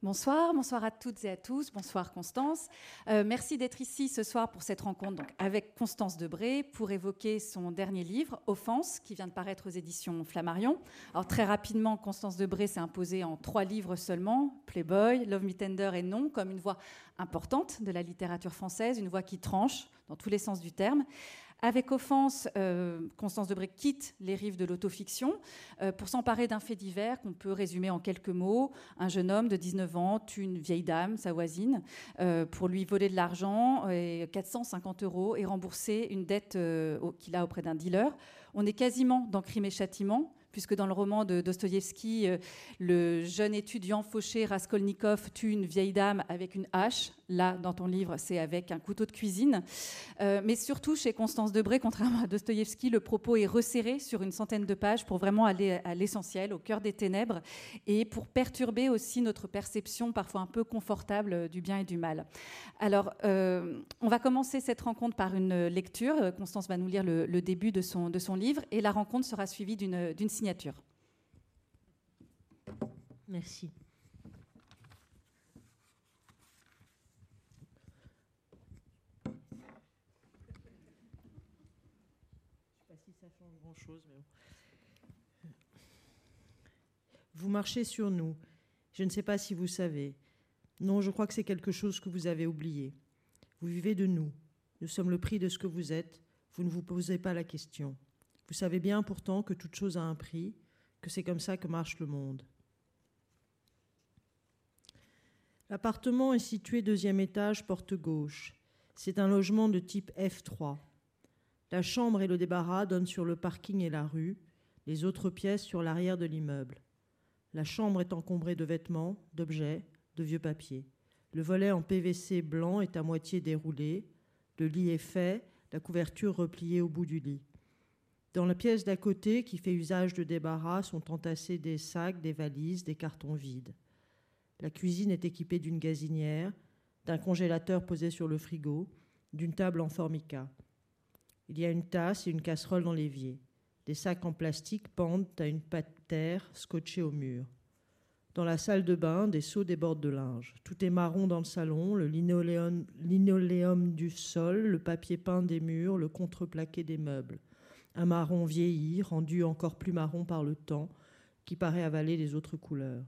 Bonsoir, bonsoir à toutes et à tous, bonsoir Constance. Euh, merci d'être ici ce soir pour cette rencontre avec Constance Debré pour évoquer son dernier livre, Offense, qui vient de paraître aux éditions Flammarion. Alors très rapidement, Constance Debré s'est imposée en trois livres seulement, Playboy, Love Me Tender et Non, comme une voix importante de la littérature française, une voix qui tranche dans tous les sens du terme. Avec offense, euh, Constance Debré quitte les rives de l'autofiction euh, pour s'emparer d'un fait divers qu'on peut résumer en quelques mots. Un jeune homme de 19 ans tue une vieille dame, sa voisine, euh, pour lui voler de l'argent, et 450 euros, et rembourser une dette qu'il a auprès d'un dealer. On est quasiment dans Crime et Châtiment puisque dans le roman de Dostoïevski, le jeune étudiant fauché Raskolnikov tue une vieille dame avec une hache. Là, dans ton livre, c'est avec un couteau de cuisine. Euh, mais surtout, chez Constance Debré, contrairement à Dostoïevski, le propos est resserré sur une centaine de pages pour vraiment aller à l'essentiel, au cœur des ténèbres, et pour perturber aussi notre perception parfois un peu confortable du bien et du mal. Alors, euh, on va commencer cette rencontre par une lecture. Constance va nous lire le, début de son, de son livre, et la rencontre sera suivie d'une signature Merci. Vous marchez sur nous. Je ne sais pas si vous savez. Non, je crois que c'est quelque chose que vous avez oublié. Vous vivez de nous. Nous sommes le prix de ce que vous êtes. Vous ne vous posez pas la question. Vous savez bien pourtant que toute chose a un prix, que c'est comme ça que marche le monde. L'appartement est situé deuxième étage, porte gauche. C'est un logement de type F3. La chambre et le débarras donnent sur le parking et la rue, les autres pièces sur l'arrière de l'immeuble. La chambre est encombrée de vêtements, d'objets, de vieux papiers. Le volet en PVC blanc est à moitié déroulé. Le lit est fait, la couverture repliée au bout du lit. Dans la pièce d'à côté, qui fait usage de débarras, sont entassés des sacs, des valises, des cartons vides. La cuisine est équipée d'une gazinière, d'un congélateur posé sur le frigo, d'une table en formica. Il y a une tasse et une casserole dans l'évier. Des sacs en plastique pendent à une terre scotchée au mur. Dans la salle de bain, des seaux débordent de linge. Tout est marron dans le salon, le linoléum, linoléum du sol, le papier peint des murs, le contreplaqué des meubles un marron vieilli, rendu encore plus marron par le temps, qui paraît avaler les autres couleurs.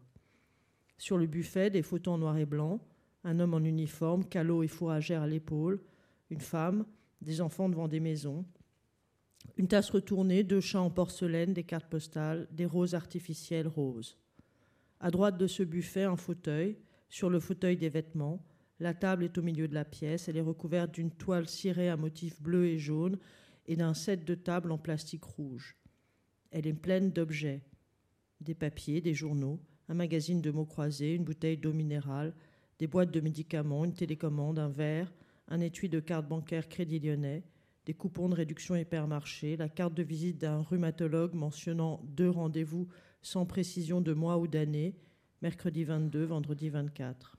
Sur le buffet, des photos en noir et blanc, un homme en uniforme, calot et fourragère à l'épaule, une femme, des enfants devant des maisons, une tasse retournée, deux chats en porcelaine, des cartes postales, des roses artificielles roses. À droite de ce buffet, un fauteuil, sur le fauteuil des vêtements. La table est au milieu de la pièce, elle est recouverte d'une toile cirée à motifs bleus et jaunes et d'un set de table en plastique rouge. Elle est pleine d'objets, des papiers, des journaux, un magazine de mots croisés, une bouteille d'eau minérale, des boîtes de médicaments, une télécommande, un verre, un étui de carte bancaire Crédit Lyonnais, des coupons de réduction hypermarché, la carte de visite d'un rhumatologue mentionnant deux rendez-vous sans précision de mois ou d'année, mercredi 22, vendredi 24.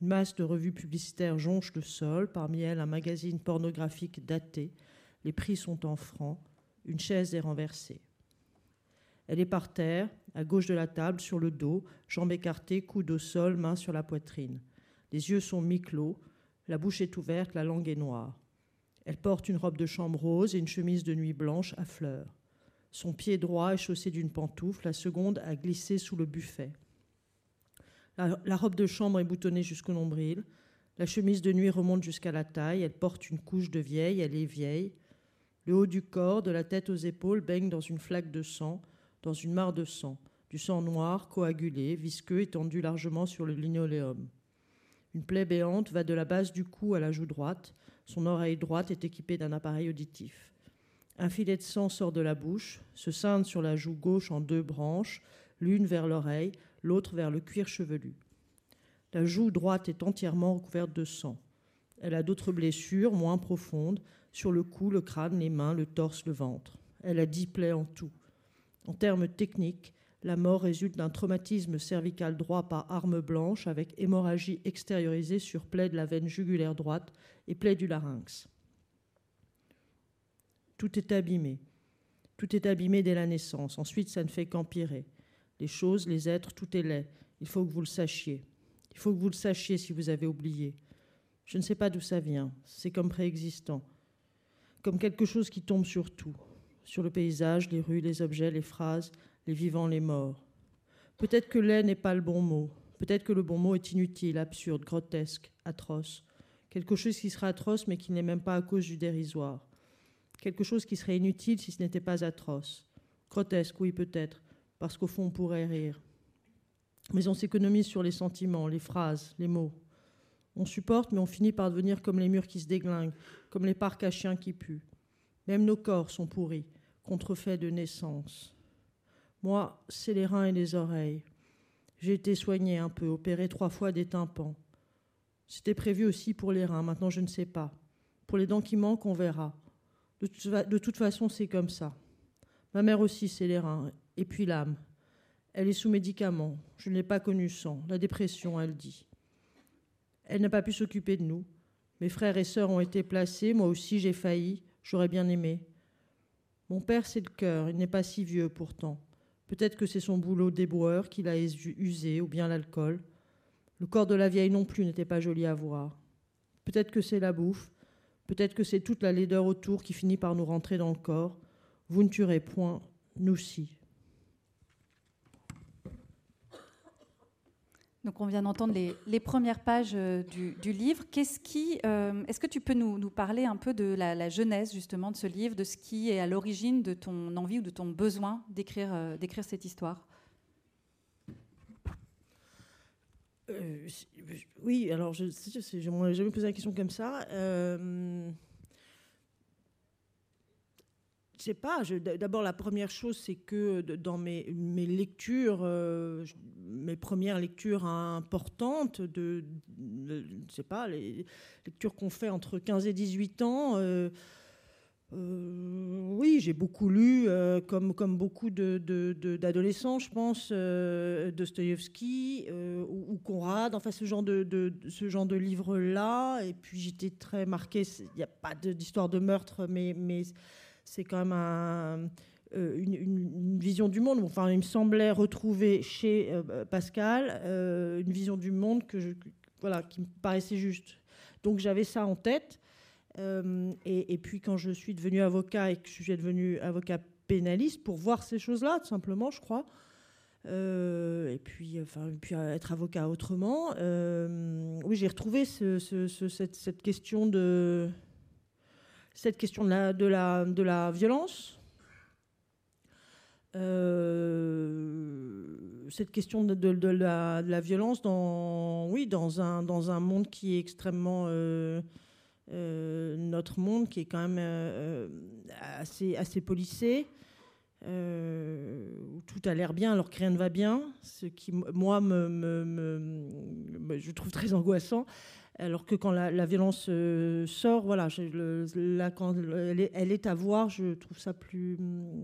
Une masse de revues publicitaires jonche le sol, parmi elles un magazine pornographique daté, les prix sont en francs. Une chaise est renversée. Elle est par terre, à gauche de la table, sur le dos, jambes écartées, coude au sol, main sur la poitrine. Les yeux sont mi-clos, la bouche est ouverte, la langue est noire. Elle porte une robe de chambre rose et une chemise de nuit blanche à fleurs. Son pied droit est chaussé d'une pantoufle, la seconde a glissé sous le buffet. La, la robe de chambre est boutonnée jusqu'au nombril. La chemise de nuit remonte jusqu'à la taille. Elle porte une couche de vieille, elle est vieille. Le haut du corps, de la tête aux épaules, baigne dans une flaque de sang, dans une mare de sang, du sang noir, coagulé, visqueux, étendu largement sur le linoléum. Une plaie béante va de la base du cou à la joue droite. Son oreille droite est équipée d'un appareil auditif. Un filet de sang sort de la bouche, se scinde sur la joue gauche en deux branches, l'une vers l'oreille, l'autre vers le cuir chevelu. La joue droite est entièrement recouverte de sang. Elle a d'autres blessures, moins profondes, sur le cou, le crâne, les mains, le torse, le ventre. Elle a dix plaies en tout. En termes techniques, la mort résulte d'un traumatisme cervical droit par arme blanche avec hémorragie extériorisée sur plaie de la veine jugulaire droite et plaie du larynx. Tout est abîmé. Tout est abîmé dès la naissance. Ensuite, ça ne fait qu'empirer. Les choses, les êtres, tout est laid. Il faut que vous le sachiez. Il faut que vous le sachiez si vous avez oublié. Je ne sais pas d'où ça vient. C'est comme préexistant. Comme quelque chose qui tombe sur tout. Sur le paysage, les rues, les objets, les phrases, les vivants, les morts. Peut-être que laid n'est pas le bon mot. Peut-être que le bon mot est inutile, absurde, grotesque, atroce. Quelque chose qui serait atroce mais qui n'est même pas à cause du dérisoire. Quelque chose qui serait inutile si ce n'était pas atroce. Grotesque, oui peut-être, parce qu'au fond on pourrait rire. Mais on s'économise sur les sentiments, les phrases, les mots. On supporte, mais on finit par devenir comme les murs qui se déglinguent, comme les parcs à chiens qui puent. Même nos corps sont pourris, contrefaits de naissance. Moi, c'est les reins et les oreilles. J'ai été soigné un peu, opéré trois fois des tympans. C'était prévu aussi pour les reins, maintenant je ne sais pas. Pour les dents qui manquent, on verra. De toute façon, c'est comme ça. Ma mère aussi, c'est les reins. Et puis l'âme. Elle est sous médicaments. Je ne l'ai pas connue sans. La dépression, elle dit. Elle n'a pas pu s'occuper de nous. Mes frères et sœurs ont été placés. Moi aussi, j'ai failli. J'aurais bien aimé. Mon père, c'est le cœur. Il n'est pas si vieux pourtant. Peut-être que c'est son boulot d'éboueur qui l'a usé, ou bien l'alcool. Le corps de la vieille non plus n'était pas joli à voir. Peut-être que c'est la bouffe, peut-être que c'est toute la laideur autour qui finit par nous rentrer dans le corps. Vous ne tuerez point, nous si. Donc on vient d'entendre les, premières pages euh, du, livre. Qu'est-ce qui, euh, est-ce que tu peux nous, parler un peu de la, la, genèse justement de ce livre, de ce qui est à l'origine de ton envie ou de ton besoin d'écrire, euh, d'écrire cette histoire? Oui, alors je je m'en jamais posé la question comme ça. Je sais pas. D'abord, la première chose, c'est que dans mes, mes lectures, euh, mes premières lectures importantes, de, je sais pas, les lectures qu'on fait entre 15 et 18 ans, euh, euh, oui, j'ai beaucoup lu, comme, comme beaucoup d'adolescents, de, je pense, euh, ou, Conrad, enfin ce genre de, ce genre de livres-là. Et puis j'étais très marquée, il n'y a pas d'histoire de meurtre, mais c'est quand même une, vision du monde. Enfin, il me semblait retrouver chez Pascal une vision du monde qui me paraissait juste. Donc j'avais ça en tête. Euh, et, puis quand je suis devenu avocat et que je suis devenu avocat pénaliste pour voir ces choses-là, tout simplement, je crois. Euh, et puis, enfin, puis être avocat autrement. Euh, oui, j'ai retrouvé ce, cette, cette, question de cette question de la, de la, de la violence. cette question de, la, violence dans, oui, dans, un, dans un monde qui est extrêmement euh, notre monde qui est quand même euh, euh, assez, assez policé, où tout a l'air bien alors que rien ne va bien, ce qui, moi, me, je trouve très angoissant. Alors que quand la, violence sort, voilà, là, quand elle est, à voir, je trouve ça plus.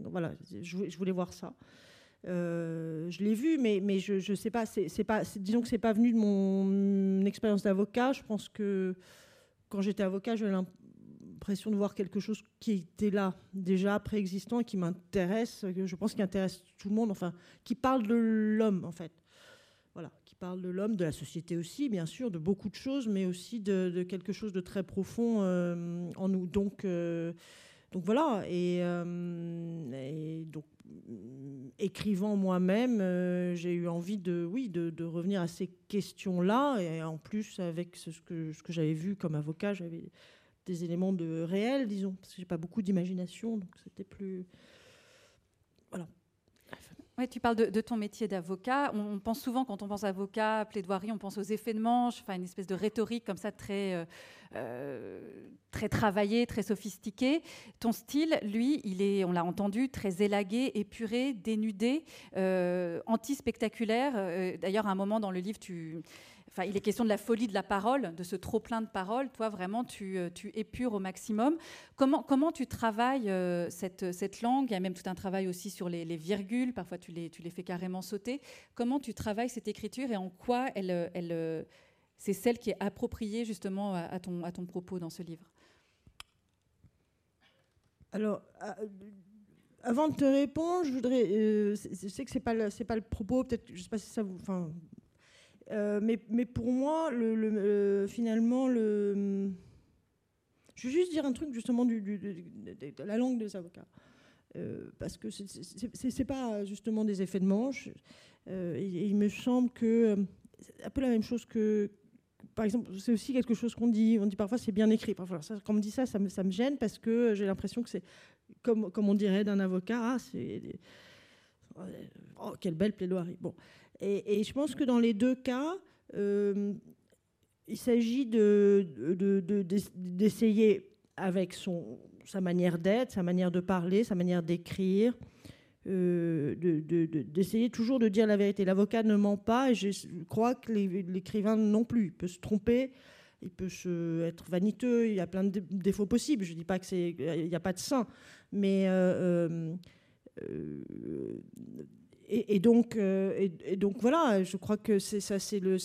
Voilà, je, voulais voir ça. je l'ai vu, mais, mais je ne sais pas, c'est pas, disons que c'est pas venu de mon expérience d'avocat. Je pense que quand j'étais avocat, j'avais l'impression de voir quelque chose qui était là, déjà préexistant qui m'intéresse, je pense qui intéresse tout le monde, enfin, qui parle de l'homme, en fait. Parle de l'homme, de la société aussi, bien sûr, de beaucoup de choses, mais aussi de, quelque chose de très profond euh, en nous. Donc, euh, donc voilà, euh, et donc écrivant moi-même, j'ai eu envie de, oui, de, revenir à ces questions-là. Et en plus, avec ce que, ce que j'avais vu comme avocat, j'avais des éléments de réel, disons, parce que j'ai pas beaucoup d'imagination, donc c'était plus. Oui, tu parles de, ton métier d'avocat. On, pense souvent, quand on pense avocat, plaidoirie, on pense aux effets de manche, une espèce de rhétorique comme ça très, euh, euh, très travaillée, très sophistiquée. Ton style, lui, il est, on l'a entendu, très élagué, épuré, dénudé, euh, anti-spectaculaire. D'ailleurs, à un moment dans le livre, tu il est question de la folie de la parole, de ce trop plein de paroles. Toi, vraiment, tu, euh, épures au maximum. Comment, tu travailles euh, cette, langue? Il y a même tout un travail aussi sur les, virgules. Parfois, tu les, fais carrément sauter. Comment tu travailles cette écriture et en quoi euh, c'est celle qui est appropriée justement à, ton, propos dans ce livre? Alors, avant de te répondre, je voudrais. je sais que c'est pas pas le propos. Peut-être, je sais pas si ça vous. Mais, mais, pour moi, le, finalement, le... je vais juste dire un truc justement de, la langue des avocats. parce que c'est pas justement des effets de manche. il me semble que c'est un peu la même chose que, par exemple, c'est aussi quelque chose qu'on dit. On dit parfois c'est bien écrit. Quand on me dit ça, ça me, gêne parce que j'ai l'impression que c'est comme, on dirait d'un avocat. Ah, oh, quelle belle plaidoirie. Bon, et, je pense que dans les deux cas, euh, il s'agit de, d'essayer de, avec son, sa manière d'être, sa manière de parler, sa manière d'écrire, euh, d'essayer toujours de dire la vérité. L'avocat ne ment pas et je crois que l'écrivain non plus. Il peut se tromper, il peut se, être vaniteux, il y a plein de défauts possibles. Je ne dis pas qu'il n'y a pas de saint, mais. Euh, euh, et, donc, voilà, je crois que c'est ça, c'est le,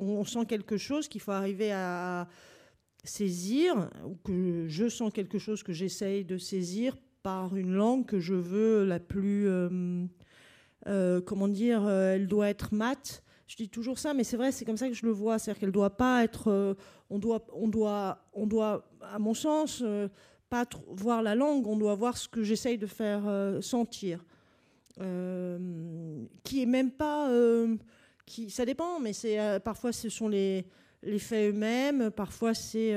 on sent quelque chose qu'il faut arriver à saisir, ou que je sens quelque chose que j'essaye de saisir par une langue que je veux la plus, euh, euh, comment dire, elle doit être mate. Je dis toujours ça, mais c'est vrai, c'est comme ça que je le vois. C'est-à-dire qu'elle doit pas être, on doit, on doit, on doit, à mon sens, pas voir la langue. On doit voir ce que j'essaye de faire sentir, qui est même pas, qui, ça dépend, mais c'est parfois ce sont les, faits eux-mêmes, parfois c'est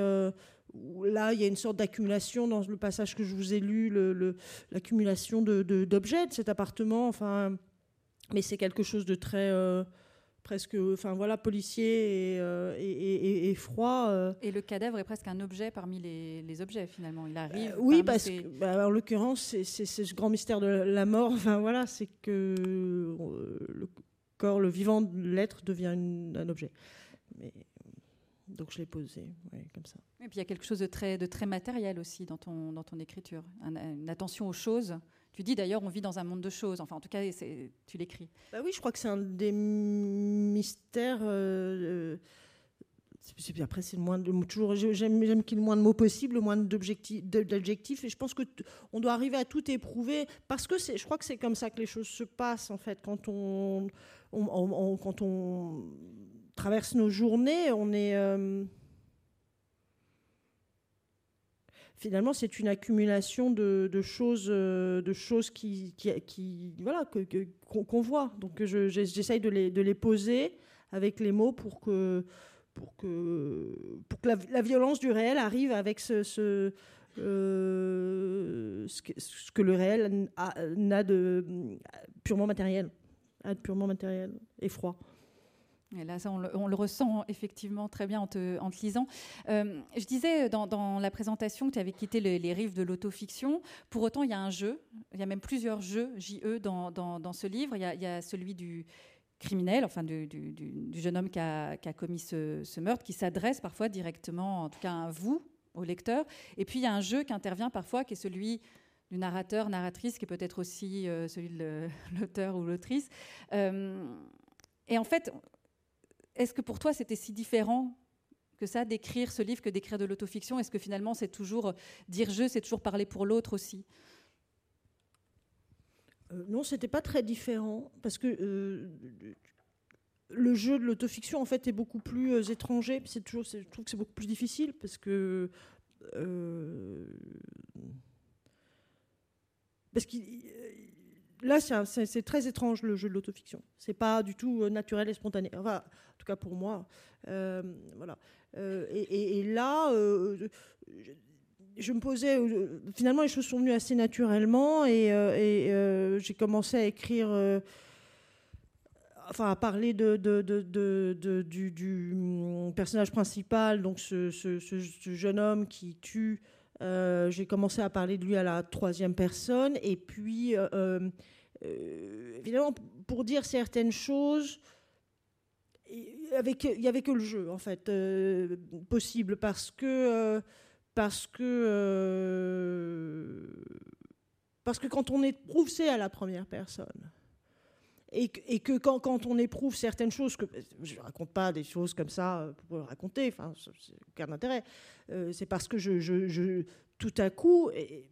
là, il y a une sorte d'accumulation dans le passage que je vous ai lu, l'accumulation d'objets de, cet appartement. Enfin, mais c'est quelque chose de très euh, presque, enfin voilà, policier et, euh, froid. Euh. Et le cadavre est presque un objet parmi les, objets finalement. Il arrive. oui, parce que, bah, en l'occurrence, c'est ce grand mystère de la mort. Enfin voilà, c'est que le corps, le vivant l'être devient un objet. Mais donc je l'ai posé, comme ça. Et puis il y a quelque chose de très, de très matériel aussi dans ton, dans ton écriture, une attention aux choses. Tu dis d'ailleurs, on vit dans un monde de choses. Enfin, en tout cas, tu l'écris. Bah oui, je crois que c'est un des mystères. Euh, après, c'est le moins de toujours. J'aime, qu'il y ait le moins de mots possible, le moins d'adjectifs. Et je pense que on doit arriver à tout éprouver parce que. Je crois que c'est comme ça que les choses se passent en fait quand on, on quand on traverse nos journées, on est euh, finalement c'est une accumulation de, choses, de choses qui, voilà qu'on voit. Donc j'essaye de les, poser avec les mots pour que la, violence du réel arrive avec ce, euh, que, le réel n'a de purement matériel, a de purement matériel et froid. Et là, ça, on, le, ressent effectivement très bien en te, lisant. Euh, je disais dans, la présentation que tu avais quitté les, rives de l'autofiction. Pour autant, il y a un jeu, il y a même plusieurs jeux JE dans, dans, ce livre. Il y, a, celui du criminel, enfin du, jeune homme qui a, commis ce, meurtre, qui s'adresse parfois directement, en tout cas à vous, au lecteur. Et puis il y a un jeu qui intervient parfois, qui est celui du narrateur, narratrice, qui est peut-être aussi euh, celui de l'auteur ou l'autrice. Euh, et en fait, est-ce que pour toi, c'était si différent que ça d'écrire ce livre que d'écrire de l'autofiction? Est-ce que finalement, c'est toujours dire je, c'est toujours parler pour l'autre aussi? Euh, Non, c'était pas très différent parce que euh, le jeu de l'autofiction en fait est beaucoup plus euh, étranger. C'est toujours, je trouve que c'est beaucoup plus difficile parce que parce qu'il là, c'est très étrange le jeu de l'autofiction. C'est pas du tout euh, naturel et spontané. Enfin, en tout cas pour moi. Euh, voilà. Euh, et, là, je, me posais. finalement, les choses sont venues assez naturellement et, j'ai commencé à écrire. enfin, à parler du, mm, personnage principal, donc ce jeune homme qui tue euh, j'ai commencé à parler de lui à la troisième personne. Et puis, euh, euh, évidemment, pour dire certaines choses, il n'y avait, que le jeu, en fait, possible. Parce que. parce que. parce que quand on éprouve, c'est à la première personne. Et, que quand, on éprouve certaines choses, je ne raconte pas des choses comme ça pour le raconter, enfin, aucun intérêt. Euh, c'est parce que tout à coup, et,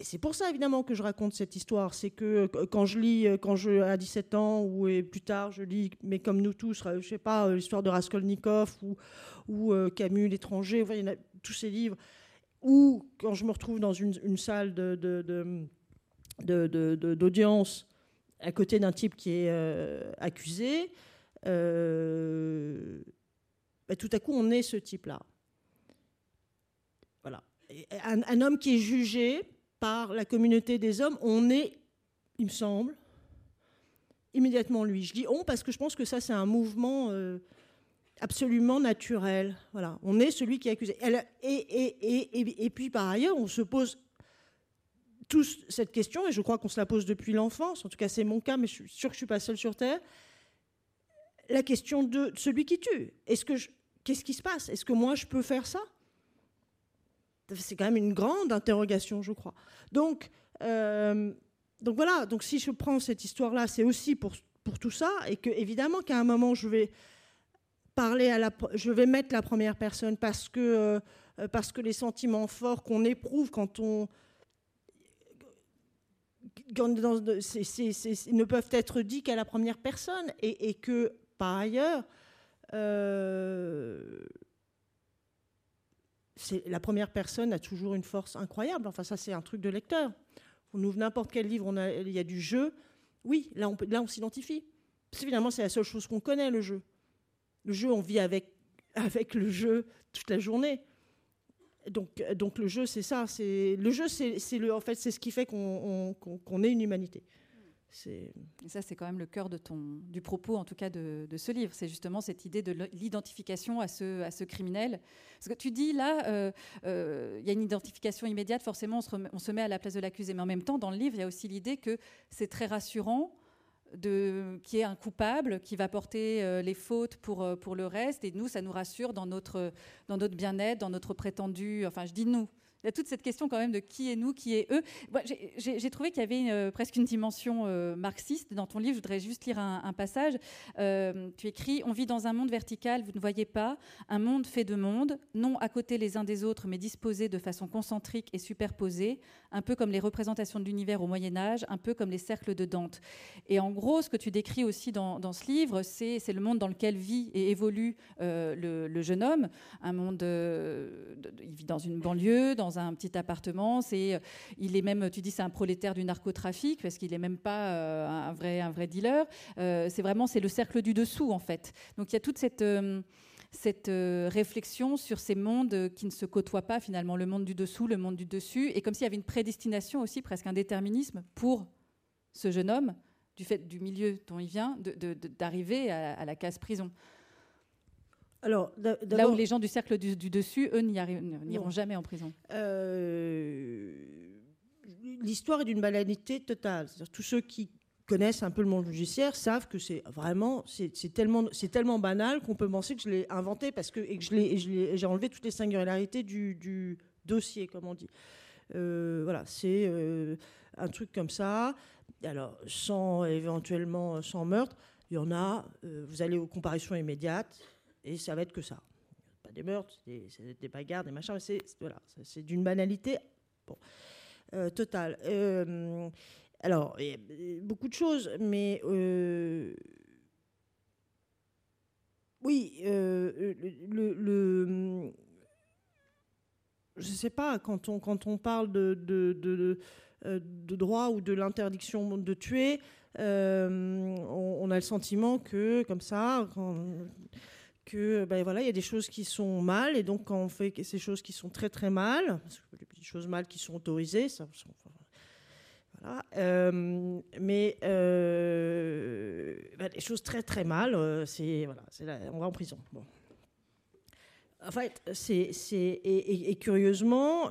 c'est pour ça évidemment que je raconte cette histoire. C'est que quand je lis, quand je à 17 ans ou plus tard, je lis, mais comme nous tous, je sais pas, l'histoire de Raskolnikov ou, Camus, l'étranger, tous ces livres. Ou quand je me retrouve dans une, salle d'audience à côté d'un type qui est accusé, euh, bah, tout à coup, on est ce type-là. Voilà. Un, homme qui est jugé par la communauté des hommes, on est, il me semble, immédiatement lui. Je dis on parce que je pense que ça, c'est un mouvement euh, absolument naturel. Voilà. On est celui qui est accusé. Et, puis, par ailleurs, on se pose tous cette question, et je crois qu'on se la pose depuis l'enfance, en tout cas c'est mon cas, mais je suis sûre que je ne suis pas seule sur Terre, la question de celui qui tue. Est-ce que qu'est-ce qui se passe? Est-ce que moi je peux faire ça? C'est quand même une grande interrogation, je crois. Donc, euh, donc voilà. Donc si je prends cette histoire-là, c'est aussi pour pour tout ça, et que évidemment qu'à un moment je vais parler à la, je vais mettre la première personne parce que euh, parce que les sentiments forts qu'on éprouve quand on ne peuvent être dits qu'à la première personne et, que par ailleurs, euh, la première personne a toujours une force incroyable. Enfin, ça, c'est un truc de lecteur. On ouvre n'importe quel livre, il y a du jeu. Oui, là, on, s'identifie. Finalement, c'est la seule chose qu'on connaît, le jeu. Le jeu, on vit avec le jeu toute la journée. Donc, donc le jeu, c'est ça. C'est le jeu, c'est le, en fait, c'est ce qui fait qu'on est une humanité. Et ça, c'est quand même le cœur de ton, du propos, en tout cas, de, ce livre. C'est justement cette idée de l'identification à ce, à ce criminel. Parce que tu dis, là, euh, euh, il y a une identification immédiate, forcément, on se, on se met à la place de l'accusé. Mais en même temps, dans le livre, il y a aussi l'idée que c'est très rassurant qui est un coupable, qui va porter euh, les fautes pour, pour le reste. Et nous, ça nous rassure dans notre, dans notre bien-être, dans notre prétendu... Enfin, je dis nous, il y a toute cette question quand même de qui est nous, qui est eux. J'ai trouvé qu'il y avait euh, presque une dimension euh, marxiste dans ton livre. Je voudrais juste lire un, passage. Euh, tu écris On vit dans un monde vertical, vous ne voyez pas, un monde fait de mondes, non à côté les uns des autres, mais disposés de façon concentrique et superposée, un peu comme les représentations de l'univers au Moyen-Âge, un peu comme les cercles de Dante. Et en gros, ce que tu décris aussi dans, ce livre, c'est le monde dans lequel vit et évolue le, jeune homme. Un monde. il vit dans une banlieue, dans un petit appartement. C'est, euh, il est même, tu dis, c'est un prolétaire du narcotrafic parce qu'il n'est même pas euh, un vrai, un vrai dealer. Euh, c'est vraiment, c'est le cercle du dessous en fait. Donc il y a toute cette cette réflexion sur ces mondes qui ne se côtoient pas finalement, le monde du dessous, le monde du dessus, et comme s'il y avait une prédestination aussi, presque un déterminisme pour ce jeune homme, du fait du milieu dont il vient, d'arriver à, la case prison. Alors, Là où les gens du cercle du, dessus, eux, n'iront jamais en prison. Euh, l'histoire est d'une banalité totale. Tous ceux qui connaissent un peu le monde judiciaire savent que c'est vraiment, c'est tellement, tellement banal qu'on peut penser que je l'ai inventé parce que, et que j'ai enlevé toutes les singularités du, dossier, comme on dit. Euh, voilà, c'est euh, un truc comme ça. Alors, sans éventuellement sans meurtre, il y en a. vous allez aux comparaisons immédiates et ça va être que ça. Pas des meurtres, c'est des, bagarres, des machins, c'est voilà, d'une banalité bon, euh, totale. Euh, alors, y a beaucoup de choses, mais euh, oui, le, le, je sais pas, quand on, quand on parle de, de, de, de droit ou de l'interdiction de tuer, on, on, a le sentiment que, comme ça, quand, que ben voilà, il y a des choses qui sont mal, et donc quand on fait ces choses qui sont très très mal, les petites choses mal qui sont autorisées, ça, euh, mais euh, ben, les choses très très mal, euh, c'est voilà, on va en prison. Bon. En fait, c'est et, et, curieusement,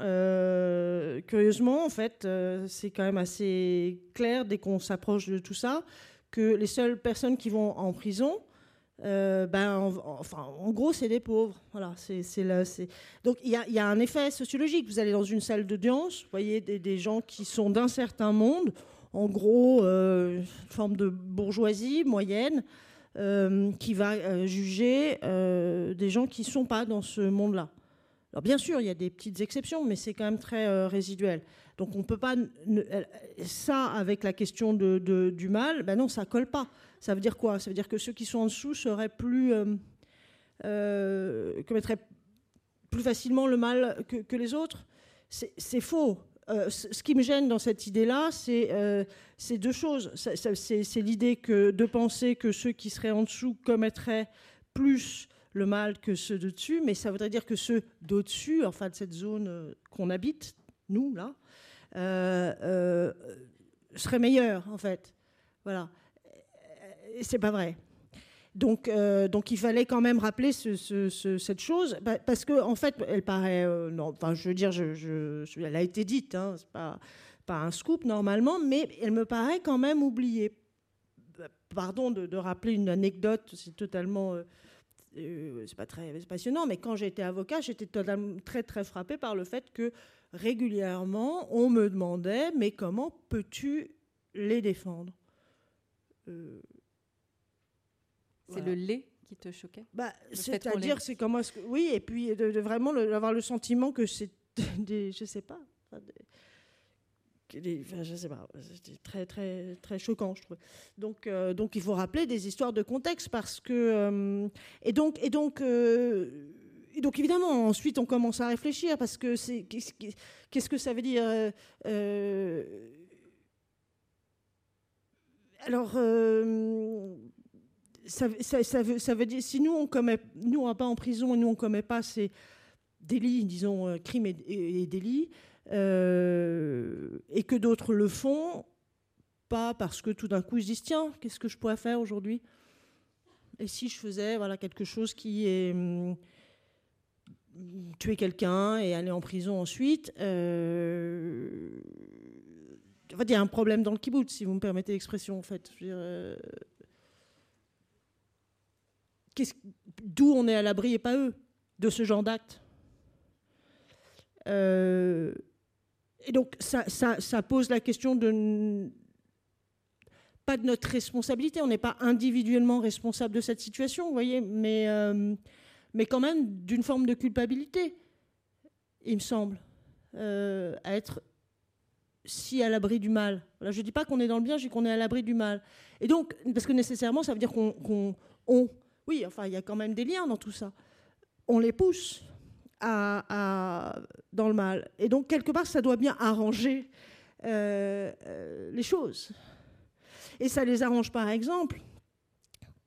curieusement, en fait, c'est quand même assez clair dès qu'on s'approche de tout ça que les seules personnes qui vont en prison, euh, ben, en, enfin, en gros, c'est des pauvres. Voilà, c'est. Donc, il y a, un effet sociologique. Vous allez dans une salle d'audience, vous voyez des, gens qui sont d'un certain monde, en gros, euh, forme de bourgeoisie moyenne, euh, qui va juger des gens qui ne sont pas dans ce monde-là. Alors bien sûr, il y a des petites exceptions, mais c'est quand même très résiduel. Donc on peut pas... ça, avec la question du mal, ben non, ça colle pas. Ça veut dire quoi? Ça veut dire que ceux qui sont en dessous seraient plus... commettraient plus facilement le mal que, les autres? C'est faux. ce qui me gêne dans cette idée-là, c'est deux choses. C'est l'idée de penser que ceux qui seraient en dessous commettraient plus le mal que ceux de dessus, mais ça voudrait dire que ceux d'au-dessus, enfin de cette zone euh, qu'on habite, nous, là, euh, euh, seraient meilleurs, en fait. Voilà. C'est pas vrai. Donc, donc il fallait quand même rappeler cette chose, bah, parce que en fait, elle paraît, non, enfin, je veux dire, elle a été dite, hein, c'est pas, pas un scoop normalement, mais elle me paraît quand même oubliée. Pardon de, rappeler une anecdote, c'est totalement euh, c'est pas très passionnant, mais quand j'étais avocat, j'étais très très frappé par le fait que régulièrement, on me demandait mais comment peux-tu les défendre? C'est le lait qui te choquait? Bah, C'est-à-dire, c'est comment que, oui, et puis de, vraiment avoir le sentiment que c'est des, je sais pas, je sais pas, c'était très très très choquant, je trouve. Donc euh, donc il faut rappeler des histoires de contexte parce que euh, et donc et donc euh, et donc évidemment ensuite on commence à réfléchir parce que c'est qu'est-ce que ça veut dire alors ça, veut, dire si nous on commet nous on va pas en prison et nous on commet pas ces délits disons crimes et délits euh, et que d'autres le font, pas parce que tout d'un coup ils se disent tiens, qu'est-ce que je pourrais faire aujourd'hui? Et si je faisais voilà, quelque chose qui est hum, tuer quelqu'un et aller en prison ensuite euh, il y a un problème dans le kibbutz, si vous me permettez l'expression, en fait. Euh, d'où on est à l'abri et pas eux de ce genre d'acte. Euh, et donc, ça, pose la question de pas de notre responsabilité, on n'est pas individuellement responsable de cette situation, vous voyez, mais, euh, mais quand même d'une forme de culpabilité, il me semble, euh, être si à l'abri du mal. je ne dis pas qu'on est dans le bien, je dis qu'on est à l'abri du mal. Et donc, parce que nécessairement, ça veut dire qu'on... oui, enfin, il y a quand même des liens dans tout ça. On les pousse dans le mal. Et donc, quelque part, ça doit bien arranger euh, euh, les choses. Et ça les arrange, par exemple,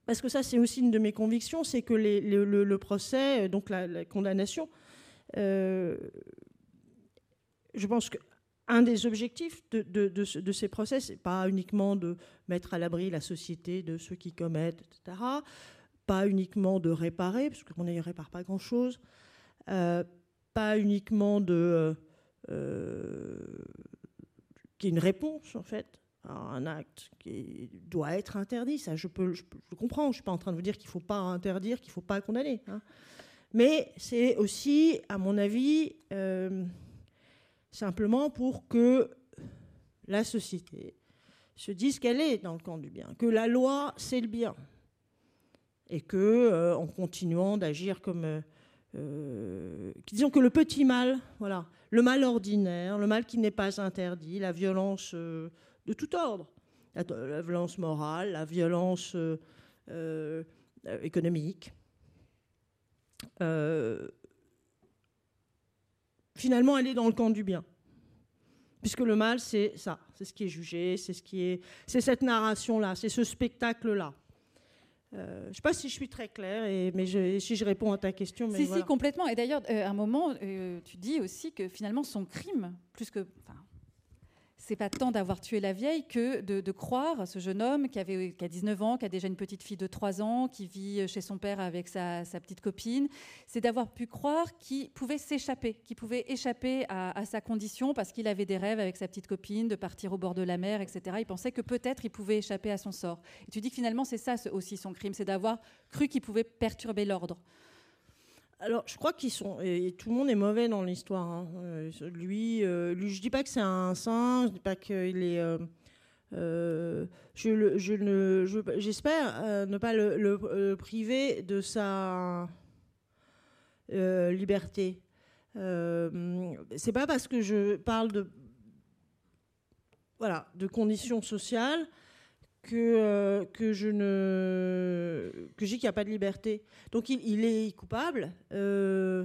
parce que ça, c'est aussi une de mes convictions, c'est que le, procès, euh, donc la, condamnation, je pense qu'un des objectifs de, de ces procès, c'est pas uniquement de mettre à l'abri la société de ceux qui commettent, etc., pas uniquement de réparer, parce qu'on n'y répare pas grand-chose, euh, pas uniquement de euh, euh, qui est une réponse en fait à un acte qui doit être interdit. Ça, je peux, je, comprends. Je suis pas en train de vous dire qu'il faut pas interdire, qu'il faut pas condamner. Hein. Mais c'est aussi, à mon avis, simplement pour que la société se dise qu'elle est dans le camp du bien, que la loi c'est le bien, et que en continuant d'agir comme euh, disons que le petit mal, voilà, le mal ordinaire, le mal qui n'est pas interdit, la violence euh, de tout ordre, la, violence morale, la violence euh, économique, finalement, elle est dans le camp du bien. Puisque le mal, c'est ça, c'est ce qui est jugé, c'est ce qui est, c'est cette narration-là, c'est ce spectacle-là. Euh, je ne sais pas si je suis très claire, et, mais si je réponds à ta question. Mais si, si, complètement. Et d'ailleurs, euh, à un moment, euh, tu dis aussi que finalement, son crime, plus que c'est pas tant d'avoir tué la vieille que de, croire ce jeune homme qui, avait, qui a 19 ans, qui a déjà une petite fille de 3 ans, qui vit chez son père avec sa, petite copine. C'est d'avoir pu croire qu'il pouvait s'échapper, qu'il pouvait échapper à, sa condition parce qu'il avait des rêves avec sa petite copine, de partir au bord de la mer, etc. Il pensait que peut-être il pouvait échapper à son sort. Et tu dis que finalement, c'est ça aussi son crime, c'est d'avoir cru qu'il pouvait perturber l'ordre. Alors, je crois qu'ils sont. Tout le monde est mauvais dans l'histoire. Hein. Euh, lui, euh, lui, je dis pas que c'est un saint, je dis pas qu'il est. Euh, je, je ne, j'espère ne pas le, priver de sa liberté. C'est pas parce que je parle de voilà de conditions sociales que euh, que je ne que j'ai qu'il n'y a pas de liberté. Donc il, est coupable. Euh,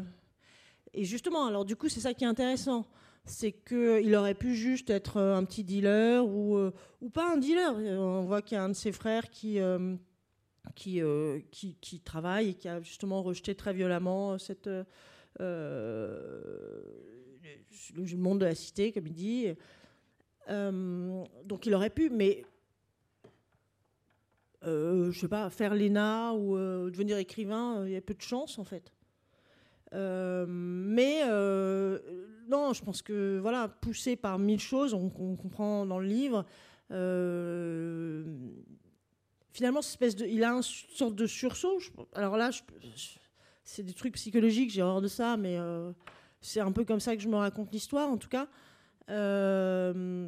et justement, alors du coup, c'est ça qui est intéressant c'est qu'il aurait pu juste être un petit dealer ou, ou pas un dealer. On voit qu'il y a un de ses frères qui, qui, qui, qui, travaille et qui a justement rejeté très violemment cette, euh, le monde de la cité, comme il dit. Euh, donc il aurait pu, mais euh, je sais pas, faire l'ENA ou devenir écrivain, il y a peu de chance en fait. mais non, je pense que voilà, poussé par mille choses, on, comprend dans le livre. finalement, espèce de, il a une sorte de sursaut. alors là, c'est des trucs psychologiques, j'ai horreur de ça, mais euh, c'est un peu comme ça que je me raconte l'histoire, en tout cas. Euh,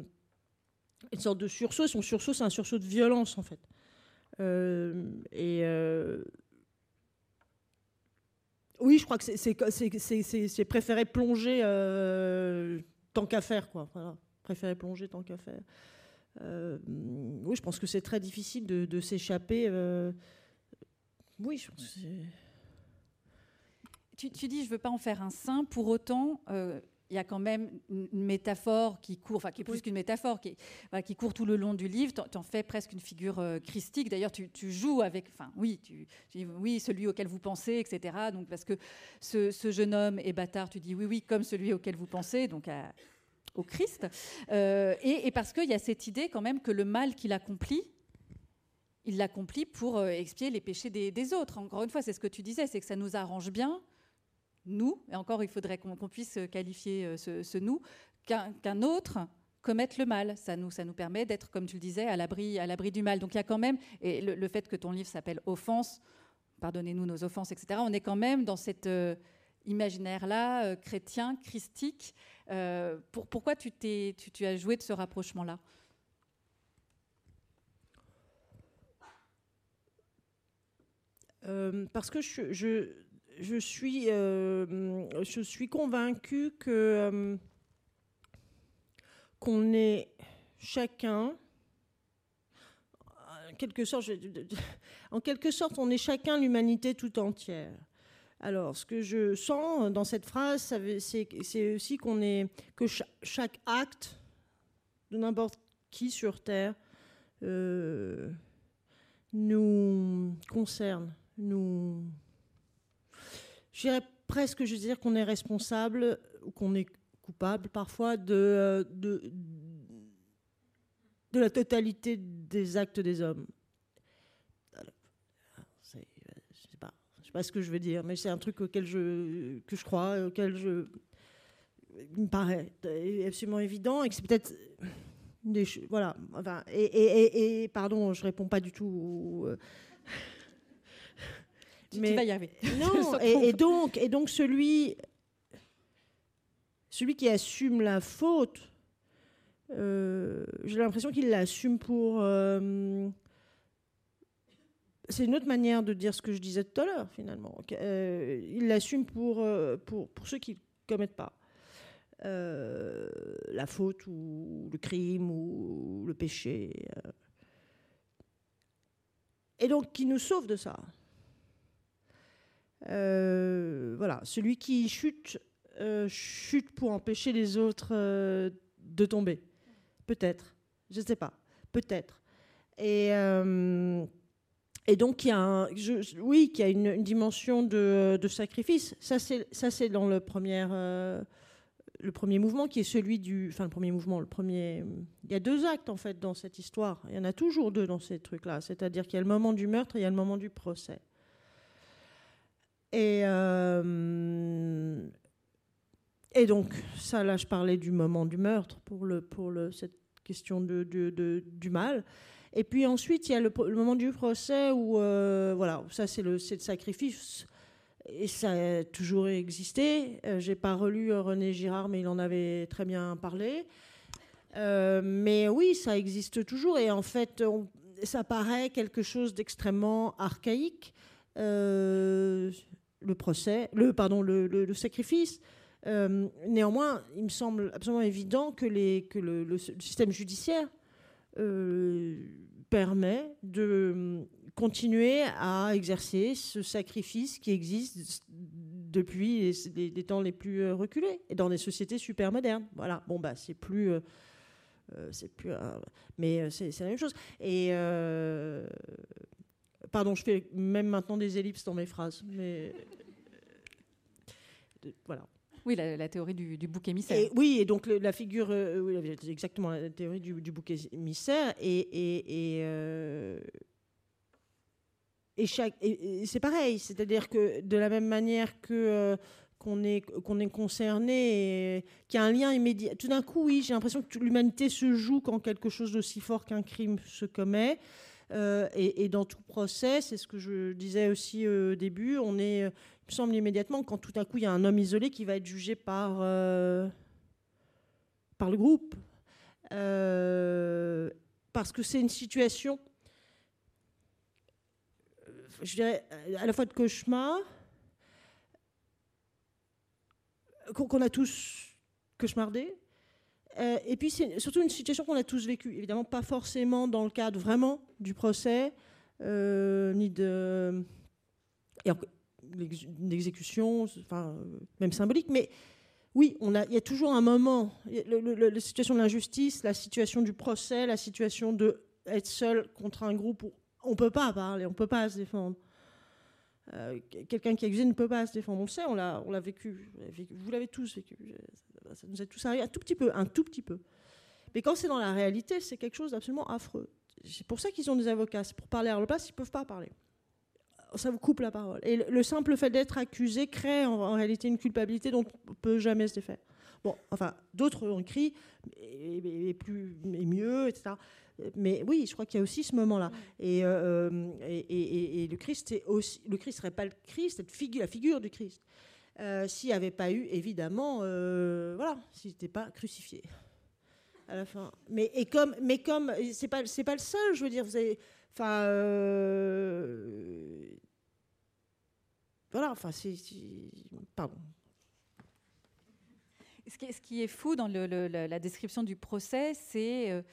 une sorte de sursaut. Son sursaut, c'est un sursaut de violence, en fait. Euh, et oui, je crois que c'est préférer plonger tant qu'à faire, quoi. Préférer plonger tant qu'à faire. oui, je pense que c'est très difficile de, s'échapper. oui, je pense que c'est tu, dis je veux pas en faire un saint, pour autant. Euh, il y a quand même une métaphore qui court, enfin qui est plus qu'une métaphore, qui, qui court tout le long du livre. Tu en fais presque une figure euh, christique. D'ailleurs, tu, joues avec, enfin oui, tu, dis oui, celui auquel vous pensez, etc. Donc parce que ce, jeune homme est bâtard, tu dis oui, oui, comme celui auquel vous pensez, donc au Christ. Euh, et, parce qu'il y a cette idée quand même que le mal qu'il accomplit, il l'accomplit pour expier les péchés des, des autres. Encore une fois, c'est ce que tu disais, c'est que ça nous arrange bien nous, et encore il faudrait qu'on puisse qualifier euh, ce, nous, qu'un autre commette le mal. Ça nous, permet d'être, comme tu le disais, à l'abri, du mal. Donc il y a quand même, et le, fait que ton livre s'appelle Offense, pardonnez-nous nos offenses, etc., on est quand même dans cet euh, imaginaire-là, euh, chrétien, christique. pour, pourquoi tu, as joué de ce rapprochement-là? Parce que je, je suis, euh, je suis convaincue que euh, qu'on est chacun, en quelque sorte, on est chacun l'humanité tout entière. Alors, ce que je sens dans cette phrase, c'est aussi qu'on est que chaque acte de n'importe qui sur Terre euh, nous concerne, nous J'irais presque, je dire qu'on est responsable ou qu'on est coupable parfois de, euh, de, la totalité des actes des hommes. Je ne sais, pas, ce que je veux dire, mais c'est un truc auquel je, que je crois, auquel je, il me paraît absolument évident et que c'est peut-être voilà enfin, et, et, et, pardon je réponds pas du tout mais, tu y arriver. Non, et, donc, et donc celui, celui qui assume la faute, euh, j'ai l'impression qu'il l'assume pour. Euh, c'est une autre manière de dire ce que je disais tout à l'heure, finalement. Euh, il l'assume pour, pour, pour ceux qui ne commettent pas. la faute ou le crime ou le péché. Et donc, qui nous sauve de ça. Euh, voilà, celui qui chute, euh, chute pour empêcher les autres euh, de tomber. Peut-être, je ne sais pas, peut-être. Et, et donc, il y a, oui, a une, dimension de, de, sacrifice. Ça, c'est dans le premier, le premier mouvement, qui est celui du. Enfin, le premier mouvement, le premier. Il y a deux actes, en fait, dans cette histoire. Il y en a toujours deux dans ces trucs-là. C'est-à-dire qu'il y a le moment du meurtre et il y a le moment du procès. Et, euh, et donc, ça, là, je parlais du moment du meurtre pour, le, pour le, cette question de, de, du mal. Et puis ensuite, il y a le, moment du procès où, euh, voilà, ça, c'est le, le sacrifice. Et ça a toujours existé. Euh, J'ai pas relu René Girard, mais il en avait très bien parlé. mais oui, ça existe toujours. Et en fait, ça paraît quelque chose d'extrêmement archaïque. Euh, le procès, le, pardon, le, sacrifice. néanmoins, il me semble absolument évident que, le, système judiciaire permet de continuer à exercer ce sacrifice qui existe depuis les, temps les plus euh, reculés et dans des sociétés super modernes. Voilà. Bon bah c'est plus, euh, euh, c'est plus, mais c'est la même chose. Et pardon, je fais même maintenant des ellipses dans mes phrases, mais voilà. Oui, la, théorie du, bouc émissaire. oui, et donc la figure, oui, exactement la théorie du, bouc émissaire, et, et, et, c'est pareil, c'est-à-dire que de la même manière que euh, qu'on est, qu'on est concerné, qu'il y a un lien immédiat. Tout d'un coup, oui, j'ai l'impression que l'humanité se joue quand quelque chose d'aussi fort qu'un crime se commet. Euh, et, dans tout procès, c'est ce que je disais aussi au début, on est, il me semble immédiatement, quand tout d'un coup il y a un homme isolé qui va être jugé par, euh, par le groupe. parce que c'est une situation je dirais, à la fois de cauchemar, qu'on a tous cauchemardé, euh, et puis c'est surtout une situation qu'on a tous vécue. Évidemment, pas forcément dans le cadre vraiment du procès, euh, ni de l'exécution, enfin, même symbolique, mais oui, on a, il y a toujours un moment, la situation de l'injustice, la situation du procès, la situation de être seul contre un groupe où on peut pas parler, on peut pas se défendre. Euh, quelqu'un qui est accusé ne peut pas se défendre. On le sait, on l'a, l'a vécu. Vous l'avez tous vécu. Ça nous est tous arrivé un tout petit peu, un tout petit peu. Mais quand c'est dans la réalité, c'est quelque chose d'absolument affreux. C'est pour ça qu'ils ont des avocats. C'est pour parler à leur place, ils peuvent pas parler. Ça vous coupe la parole. Et le, simple fait d'être accusé crée en, réalité une culpabilité dont on peut jamais se défaire. Bon, enfin, d'autres ont écrit, et, plus, et mieux, etc mais oui, je crois qu'il y a aussi ce moment-là. Mm. Euh, et, et, le Christ, est aussi, le Christ serait pas le Christ, cette figure, la figure du Christ, euh, s'il n'y avait pas eu, évidemment, euh, voilà, s'il n'était pas crucifié à la fin. Mais et comme, mais comme c'est pas, c'est pas le seul, je veux dire, vous avez, enfin, voilà, enfin, c'est, pardon. Ce qui, est, ce qui est fou dans le, la description du procès, c'est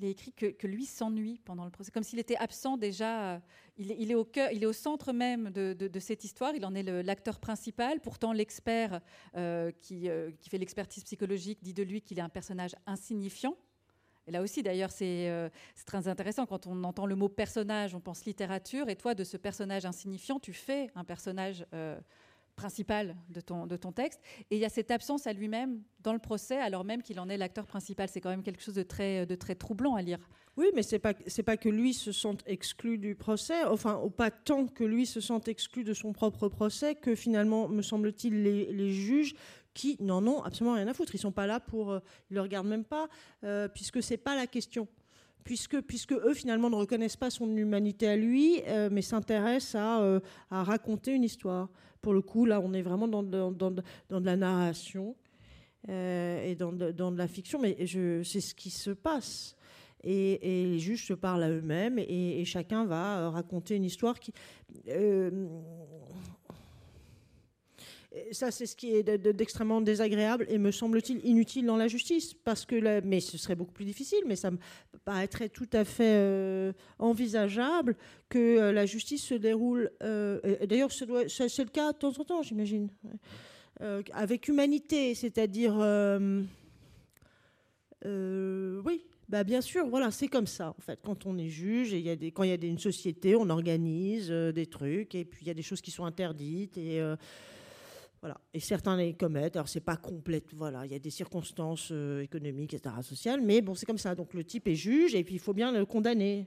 il est écrit que, lui s'ennuie pendant le procès, comme s'il était absent déjà. Euh, il, est au cœur, il est au centre même de, cette histoire. Il en est l'acteur principal. Pourtant, l'expert euh, qui, euh, qui, fait l'expertise psychologique dit de lui qu'il est un personnage insignifiant. Et là aussi, d'ailleurs, c'est très intéressant. Quand on entend le mot personnage, on pense littérature. Et toi, de ce personnage insignifiant, tu fais un personnage principal de ton, de ton texte. Et il y a cette absence à lui-même dans le procès, alors même qu'il en est l'acteur principal. C'est quand même quelque chose de très, de très troublant à lire. Oui, mais c'est pas pas que lui se sente exclu du procès, enfin, pas tant que lui se sente exclu de son propre procès que finalement, me semble-t-il, les, les, juges qui n'en ont absolument rien à foutre. Ils sont pas là pour, euh, ils le regardent même pas, euh, puisque c'est pas la question puisque, puisque eux finalement ne reconnaissent pas son humanité à lui, euh, mais s'intéressent à, à, raconter une histoire. Pour le coup, là, on est vraiment dans, de la narration euh, et dans de, dans de, la fiction, mais c'est ce qui se passe. Et, les juges se parlent à eux-mêmes et, chacun va euh, raconter une histoire qui. Euh, ça, c'est ce qui est d'extrêmement désagréable et me semble-t-il inutile dans la justice, parce que mais ce serait beaucoup plus difficile, mais ça me paraîtrait tout à fait euh, envisageable que euh, la justice se déroule. Euh, d'ailleurs, c'est le cas de temps en temps, j'imagine, avec humanité, c'est-à-dire, oui, bah bien sûr, voilà, c'est comme ça en fait. Quand on est juge, et quand il y a une société, on organise des trucs, et puis il y a des choses qui sont interdites et voilà. Et certains les commettent. Alors, c'est pas complète. Voilà. Il y a des circonstances euh, économiques, etc., sociales. Mais bon, c'est comme ça. Donc, le type est juge et puis il faut bien le condamner.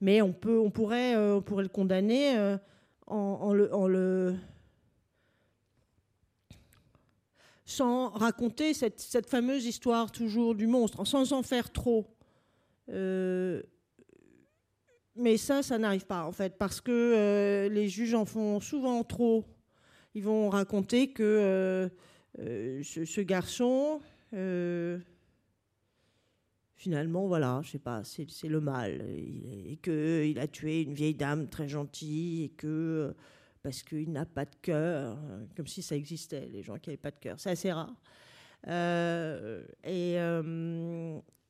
Mais on, peut, on, pourrait, euh, on pourrait le condamner euh, en, le, Sans raconter cette, fameuse histoire toujours du monstre, sans en faire trop. mais ça, ça n'arrive pas, en fait, parce que les juges en font souvent trop ils vont raconter que euh, euh, ce, garçon, euh, finalement, voilà, je sais pas, c'est le mal, et qu'il a tué une vieille dame très gentille, et que parce qu'il n'a pas de cœur, comme si ça existait, les gens qui n'avaient pas de cœur. C'est assez rare. et,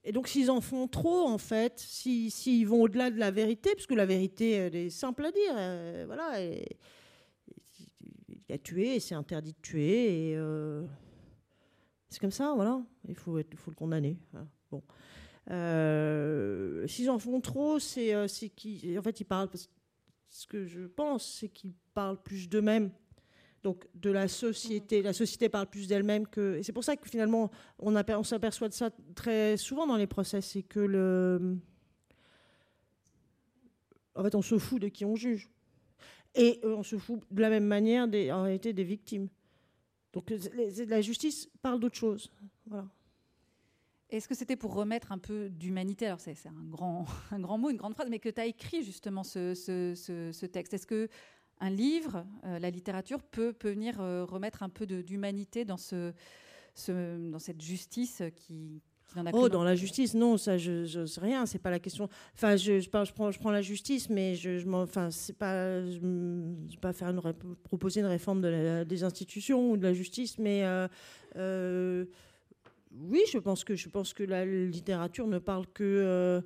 et donc, s'ils en font trop, en fait, s'ils vont au-delà de la vérité, parce que la vérité, elle est simple à dire, voilà, il a tué, et c'est interdit de tuer, et euh, c'est comme ça, voilà, il faut, le condamner. Bon. Euh, s'ils en font trop, c'est qu'ils, en fait, ils parlent, ce que je pense, c'est qu'ils parlent plus d'eux-mêmes donc de la société. La société parle plus d'elle-même que. Et c'est pour ça que finalement, on, on s'aperçoit de ça très souvent dans les procès, c'est que le. En fait, on se fout de qui on juge. Et euh, on se fout de la même manière, des, en réalité, des victimes. Donc la justice parle d'autre chose. Voilà. Est-ce que c'était pour remettre un peu d'humanité? Alors c'est un grand, un grand mot, une grande phrase, mais que tu as écrit justement ce, ce, texte. Est-ce que un livre, euh, la littérature peut, peut venir euh, remettre un peu d'humanité dans, ce, dans cette justice qui, Oh, dans la justice, non, ça, je, ne sais rien, c'est pas la question. Enfin, je, je, prends, je prends la justice, mais je, je enfin, c'est pas, je, vais pas faire une, proposer une réforme de des institutions ou de la justice, mais euh, oui, je pense que je pense que la littérature ne parle que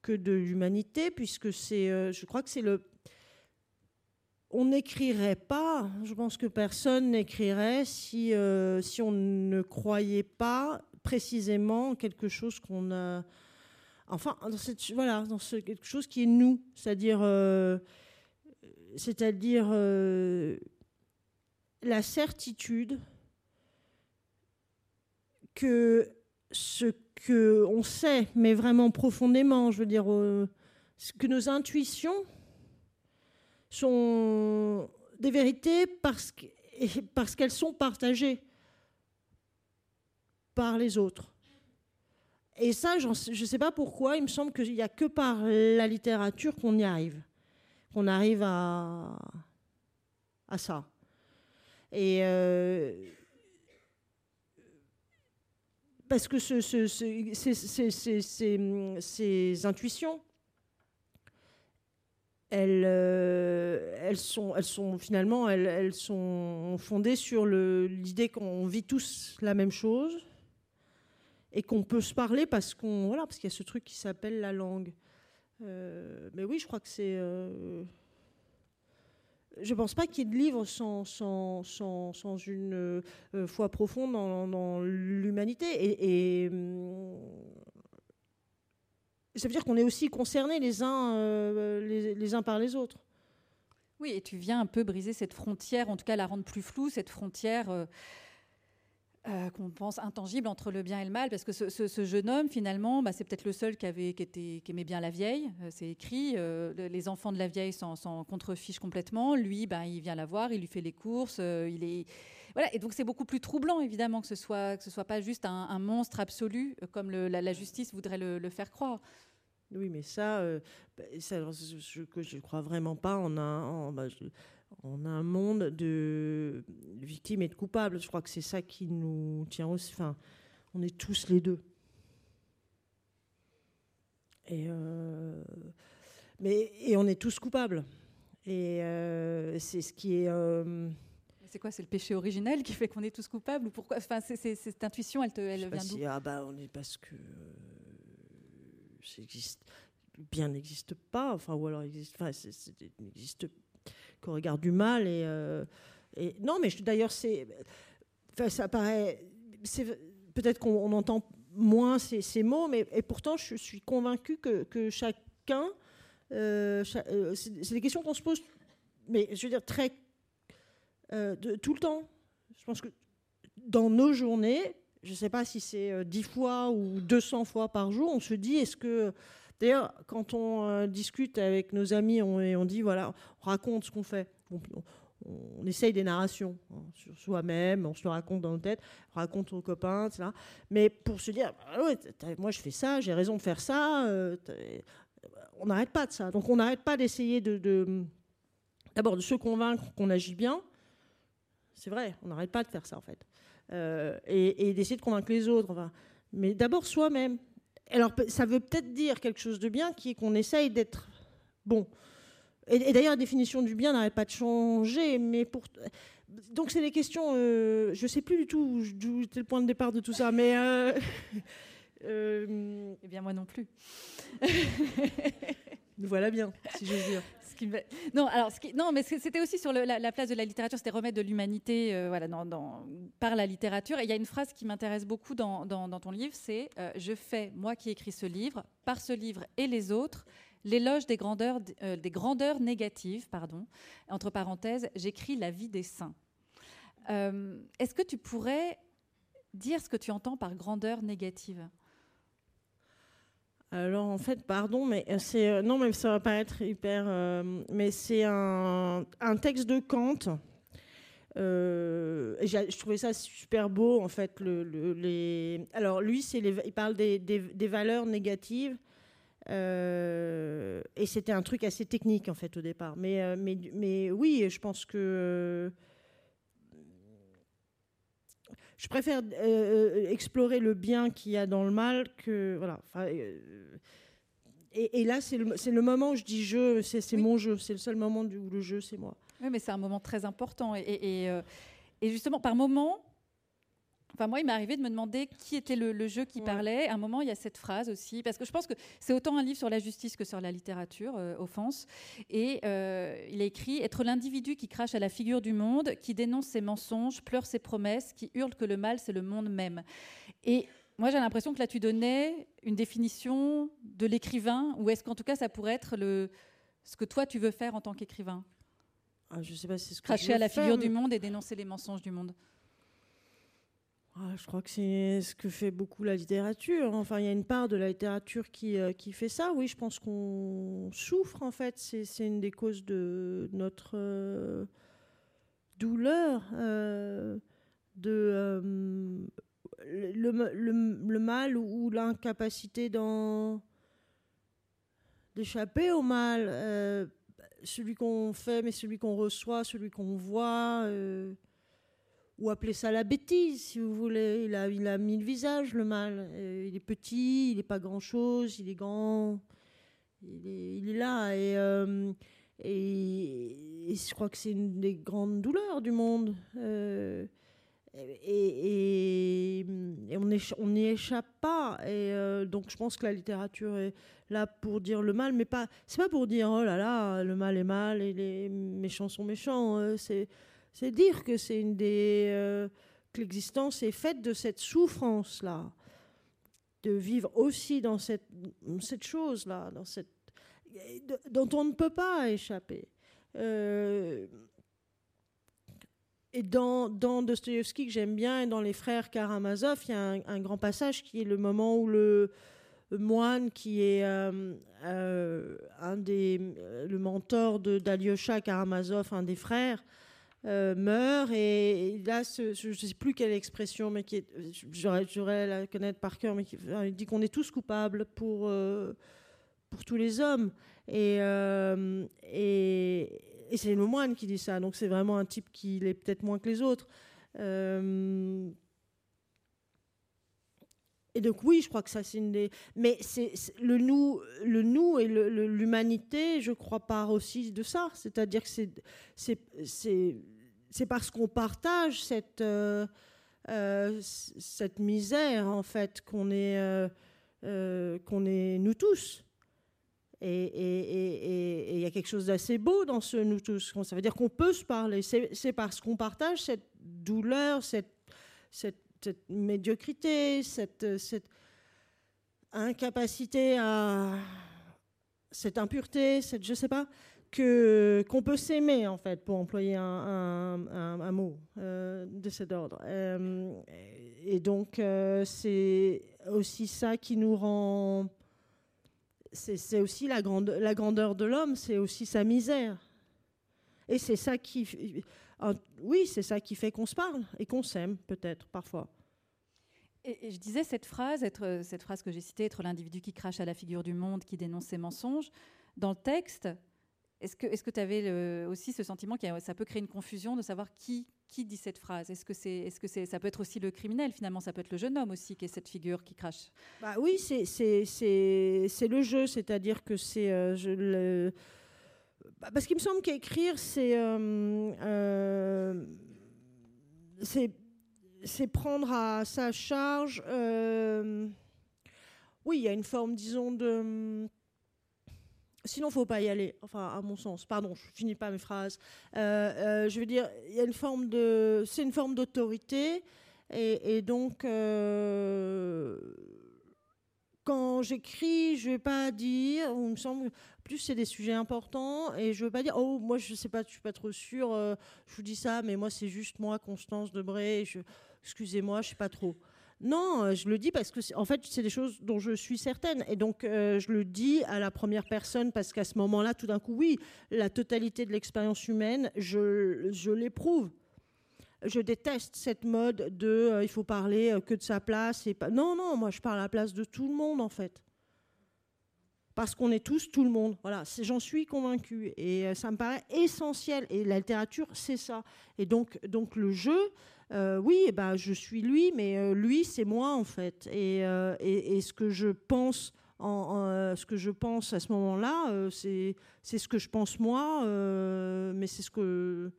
que de l'humanité, puisque c'est, je crois que c'est le on n'écrirait pas, je pense que personne n'écrirait si, euh, si on ne croyait pas précisément quelque chose qu'on a. Enfin, dans voilà, dans ce, quelque chose qui est nous, c'est-à-dire, euh, c'est-à-dire euh, la certitude que ce que on sait, mais vraiment profondément, je veux dire, que nos intuitions sont des vérités parce qu'elles sont partagées par les autres. Et ça, je ne sais pas pourquoi, il me semble qu'il n'y a que par la littérature qu'on y arrive, qu'on arrive à, à ça. Et euh, parce que ce, ces intuitions, elles, euh, elles, sont, elles sont finalement elles, elles sont fondées sur l'idée qu'on vit tous la même chose et qu'on peut se parler parce qu'on voilà parce qu'il y a ce truc qui s'appelle la langue. Euh, mais oui, je crois que c'est. Euh, je pense pas qu'il y ait de livres sans, sans, sans, sans une foi profonde dans, l'humanité. Et, et hum, ça veut dire qu'on est aussi concernés les uns, euh, les, uns par les autres. Oui, et tu viens un peu briser cette frontière, en tout cas la rendre plus floue, cette frontière euh, euh, qu'on pense intangible entre le bien et le mal, parce que ce, jeune homme, finalement, bah, c'est peut-être le seul qui, avait, qui, aimait bien la vieille, c'est écrit, les enfants de la vieille s'en contrefichent complètement, lui, bah, il vient la voir, il lui fait les courses, il est... Et donc c'est beaucoup plus troublant, évidemment, que ce soit, que ce soit pas juste un, monstre absolu, comme la, justice voudrait le faire croire. Oui, mais ça, euh, bah, je ne crois vraiment pas un, bah, en, un monde de victimes et de coupables. Je crois que c'est ça qui nous tient aussi. Enfin, on est tous les deux. Et, euh, mais, et on est tous coupables. Et euh, c'est ce qui est. C'est quoi C'est le péché originel qui fait qu'on est tous coupables ou pourquoi Enfin, c'est, cette intuition, elle, te, elle vient d'où? Ah bah, on est parce que bien n'existe pas, enfin, ou alors existe, enfin, n'existe qu'au regard du mal. Et, euh, non, mais d'ailleurs, c'est, ça paraît, peut-être qu'on entend moins ces, mots, mais et pourtant, je suis convaincue que, que chacun, euh, euh, c'est des questions qu'on se pose, mais je veux dire très de, tout le temps. Je pense que dans nos journées, je ne sais pas si c'est 10 euh, fois ou 200 fois par jour, on se dit, est-ce que... D'ailleurs, quand on euh, discute avec nos amis on, et on dit, voilà, on raconte ce qu'on fait. On, essaye des narrations hein, sur soi-même, on se le raconte dans nos têtes, on raconte aux copains, etc. Mais pour se dire, ah moi je fais ça, j'ai raison de faire ça, euh, on n'arrête pas de ça. Donc on n'arrête pas d'essayer de, d'abord de se convaincre qu'on agit bien. C'est vrai, on n'arrête pas de faire ça en fait. Euh, et, d'essayer de convaincre les autres. Enfin, mais d'abord soi-même. Alors ça veut peut-être dire quelque chose de bien, qui est qu'on essaye d'être bon. Et, d'ailleurs, la définition du bien n'arrête pas de changer, mais pour. Donc, c'est des questions. Euh, je ne sais plus du tout où était le point de départ de tout ça, mais. Euh, euh, eh bien, moi non plus. Nous voilà bien, si je Non, alors, non, mais c'était aussi sur la, place de la littérature, c'était remettre de l'humanité voilà, dans, par la littérature. Et il y a une phrase qui m'intéresse beaucoup dans, ton livre, c'est Je fais, moi qui écris ce livre, par ce livre et les autres, l'éloge des grandeurs, euh, des grandeurs négatives, pardon, entre parenthèses, j'écris la vie des saints. Euh, est-ce que tu pourrais dire ce que tu entends par grandeur négative? Alors en fait, pardon, mais c'est euh, non, mais ça va pas être hyper, mais c'est un, texte de Kant. je trouvais ça super beau en fait. Le, les... Alors lui, c'est il parle des, des, valeurs négatives euh, et c'était un truc assez technique en fait au départ. Mais, euh, mais, mais oui, je pense que euh, je préfère explorer le bien qu'il y a dans le mal que voilà. Et, et, là, c'est le, le, moment où je dis je, c'est mon jeu, c'est le seul moment où le jeu, c'est moi. Oui, mais c'est un moment très important. Et, et, et justement, par moment, Enfin, moi, il m'est arrivé de me demander qui était le, jeu qui parlait. À un moment, il y a cette phrase aussi, parce que je pense que c'est autant un livre sur la justice que sur la littérature, euh, Offense. Et euh, il a écrit Être l'individu qui crache à la figure du monde, qui dénonce ses mensonges, pleure ses promesses, qui hurle que le mal, c'est le monde même. Et moi, j'ai l'impression que là, tu donnais une définition de l'écrivain, ou est-ce qu'en tout cas, ça pourrait être le, ce que toi, tu veux faire en tant qu'écrivain? Ah, Je sais pas, c'est ce que Cracher à la figure du monde et dénoncer les mensonges du monde. Ah, je crois que c'est ce que fait beaucoup la littérature. Enfin, il y a une part de la littérature qui, euh, qui fait ça. Oui, je pense qu'on souffre, en fait. C'est une des causes de notre euh, douleur, euh, de le, le, mal ou l'incapacité d'échapper au mal. celui qu'on fait, mais celui qu'on reçoit, celui qu'on voit ou appeler ça la bêtise, si vous voulez. Il a, il a mille visages, le mal. Euh, il est petit, il n'est pas grand-chose, il est grand, il est, là. Et, euh, et, je crois que c'est une des grandes douleurs du monde. Euh, et, et, on n'y échappe pas. Et donc je pense que la littérature est là pour dire le mal, mais pas. C'est pas pour dire oh là là, le mal est mal et les méchants sont méchants. c'est c'est dire euh, que l'existence est faite de cette souffrance là, de vivre aussi dans cette chose là, dans cette dont on ne peut pas échapper. Euh, et dans, dans Dostoïevski, que j'aime bien, et dans Les Frères Karamazov, il y a un, grand passage qui est le moment où le, moine, qui est euh, le mentor d'Alyosha Karamazov, un des frères, meurt et, là je ne sais plus quelle expression mais qui j'aurais la connaître par cœur mais il dit qu'on est tous coupables pour euh, pour tous les hommes et, euh, et c'est le moine qui dit ça donc c'est vraiment un type qui l'est peut-être moins que les autres et donc oui, je crois que ça c'est une des. Mais c'est le nous, le nous et l'humanité, je crois, part aussi de ça. C'est-à-dire que c'est c'est parce qu'on partage cette, euh, euh, cette misère, en fait, qu'on est, euh, qu'on est nous tous. Et il y a quelque chose d'assez beau dans ce nous tous. Ça veut dire qu'on peut se parler. C'est parce qu'on partage cette douleur, cette, cette, cette médiocrité, cette, cette incapacité à. cette impureté, cette. je sais pas qu'on peut s'aimer en fait pour employer un, mot euh, de cet ordre euh, et donc euh, c'est aussi ça qui nous rend c'est aussi la, grande, la grandeur de l'homme c'est aussi sa misère et c'est ça qui oui c'est ça qui fait qu'on se parle et qu'on s'aime peut-être parfois et, je disais cette phrase, cette phrase que j'ai citée, être l'individu qui crache à la figure du monde, qui dénonce ses mensonges. Dans le texte, est-ce que tu avais aussi ce sentiment que ça peut créer une confusion de savoir qui, qui dit cette phrase? Est-ce que, c'est, est-ce que c'est, ça peut être aussi le criminel finalement? Ça peut être le jeune homme aussi qui est cette figure qui crache bah Oui, c'est, c'est, c'est, le jeu, c'est-à-dire que c'est. Euh, bah, Parce qu'il me semble qu'écrire, c'est c'est prendre à sa charge. oui, il y a une forme, disons, de Sinon, faut pas y aller. Enfin, à mon sens. Pardon, je finis pas mes phrases. Euh, euh, je veux dire, il y a une forme de, c'est une forme d'autorité, et, donc euh, quand j'écris, je vais pas dire. Il me semble, plus c'est des sujets importants, et je veux pas dire. Oh, moi, je sais pas, je suis pas trop sûre. je vous dis ça, mais moi, c'est juste moi, Constance Debré. excusez-moi, je sais pas trop. Non, euh, je le dis parce que, en fait, c'est des choses dont je suis certaine. Et donc, euh, je le dis à la première personne parce qu'à ce moment-là, tout d'un coup, oui, la totalité de l'expérience humaine, je, l'éprouve. Je déteste cette mode de euh, il faut parler que de sa place. Et pas... Non, non, moi, je parle à la place de tout le monde, en fait. Parce qu'on est tous tout le monde. Voilà, j'en suis convaincue. Et ça me paraît essentiel. Et la littérature, c'est ça. Et donc, donc le jeu, euh, oui, eh ben, je suis lui, mais euh, lui, c'est moi en fait. Et, euh, ce que je pense, en, ce que je pense à ce moment-là, c'est ce que je pense moi, mais c'est ce que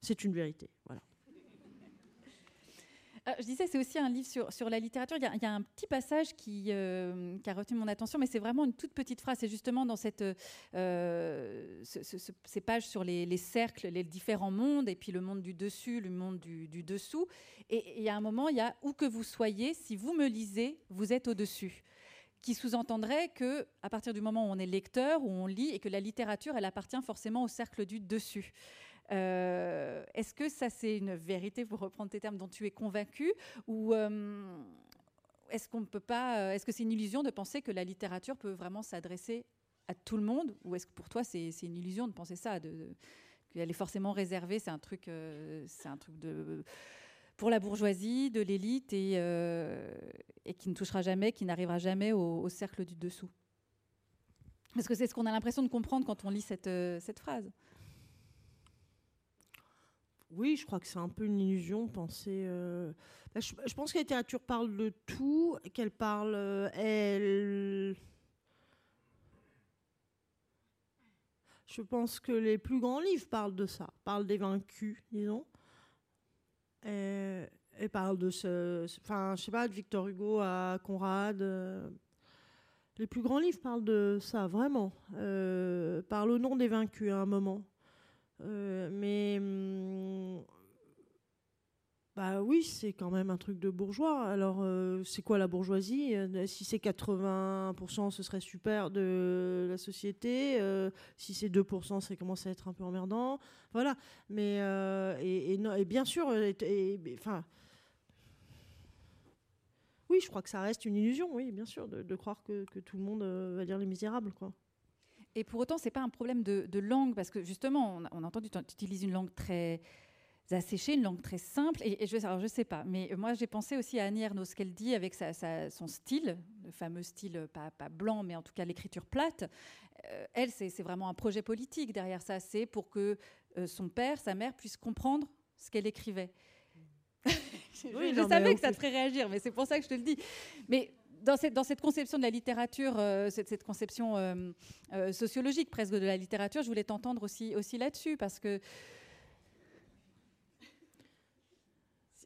c'est une vérité. Voilà. Euh, je disais, c'est aussi un livre sur, la littérature. Il y, a, un petit passage qui, euh, qui, a retenu mon attention, mais c'est vraiment une toute petite phrase. C'est justement dans cette, euh, ces pages sur les, cercles, les différents mondes, et puis le monde du dessus, le monde du, du dessous. Et il y a un moment, il y a où que vous soyez, si vous me lisez, vous êtes au-dessus qui sous-entendrait que à partir du moment où on est lecteur, où on lit, et que la littérature, elle appartient forcément au cercle du dessus. Euh, est-ce que ça, c'est une vérité, pour reprendre tes termes, dont tu es convaincu Ou euh, est-ce qu'on. Euh, est-ce que c'est une illusion de penser que la littérature peut vraiment s'adresser à tout le monde Ou est-ce que pour toi, c'est une illusion de penser ça de, qu'elle est forcément réservée, c'est un truc, un truc de pour la bourgeoisie, de l'élite et, et, qui ne touchera jamais, qui n'arrivera jamais au, au, cercle du dessous? Parce que c'est ce qu'on a l'impression de comprendre quand on lit cette, cette phrase. Oui, je crois que c'est un peu une illusion penser. Euh, bah, je, pense que la littérature parle de tout, qu'elle parle. Euh, elle. Je pense que les plus grands livres parlent de ça, parlent des vaincus, disons. Et, parlent de ce. Enfin, je sais pas, de Victor Hugo à Conrad. Euh, les plus grands livres parlent de ça, vraiment. parlent au nom des vaincus à un moment. Euh, mais hum, bah oui, c'est quand même un truc de bourgeois. Alors, euh, c'est quoi la bourgeoisie? Euh, Si c'est 80%, ce serait super de la société. si c'est 2%, ça commence à être un peu emmerdant. Voilà. Mais, et, bien sûr, enfin. oui, je crois que ça reste une illusion, oui, bien sûr, de, croire que, que, tout le monde va dire les misérables, quoi. Et pour autant, c'est pas un problème de, langue, parce que justement, on, on a entendu, tu utilises une langue très asséchée, une langue très simple. Et, je, alors, je sais pas, mais moi, j'ai pensé aussi à Annie Ernaux, ce qu'elle dit avec sa, son style, le fameux style, pas, pas blanc, mais en tout cas l'écriture plate. Euh, elle, c'est vraiment un projet politique derrière ça. C'est pour que euh, son père, sa mère puissent comprendre ce qu'elle écrivait. je, je savais que ça te ferait réagir, mais c'est pour ça que je te le dis. Mais dans cette, conception de la littérature, euh, cette, conception euh, euh, sociologique presque de la littérature, je voulais t'entendre aussi, aussi là-dessus, parce que,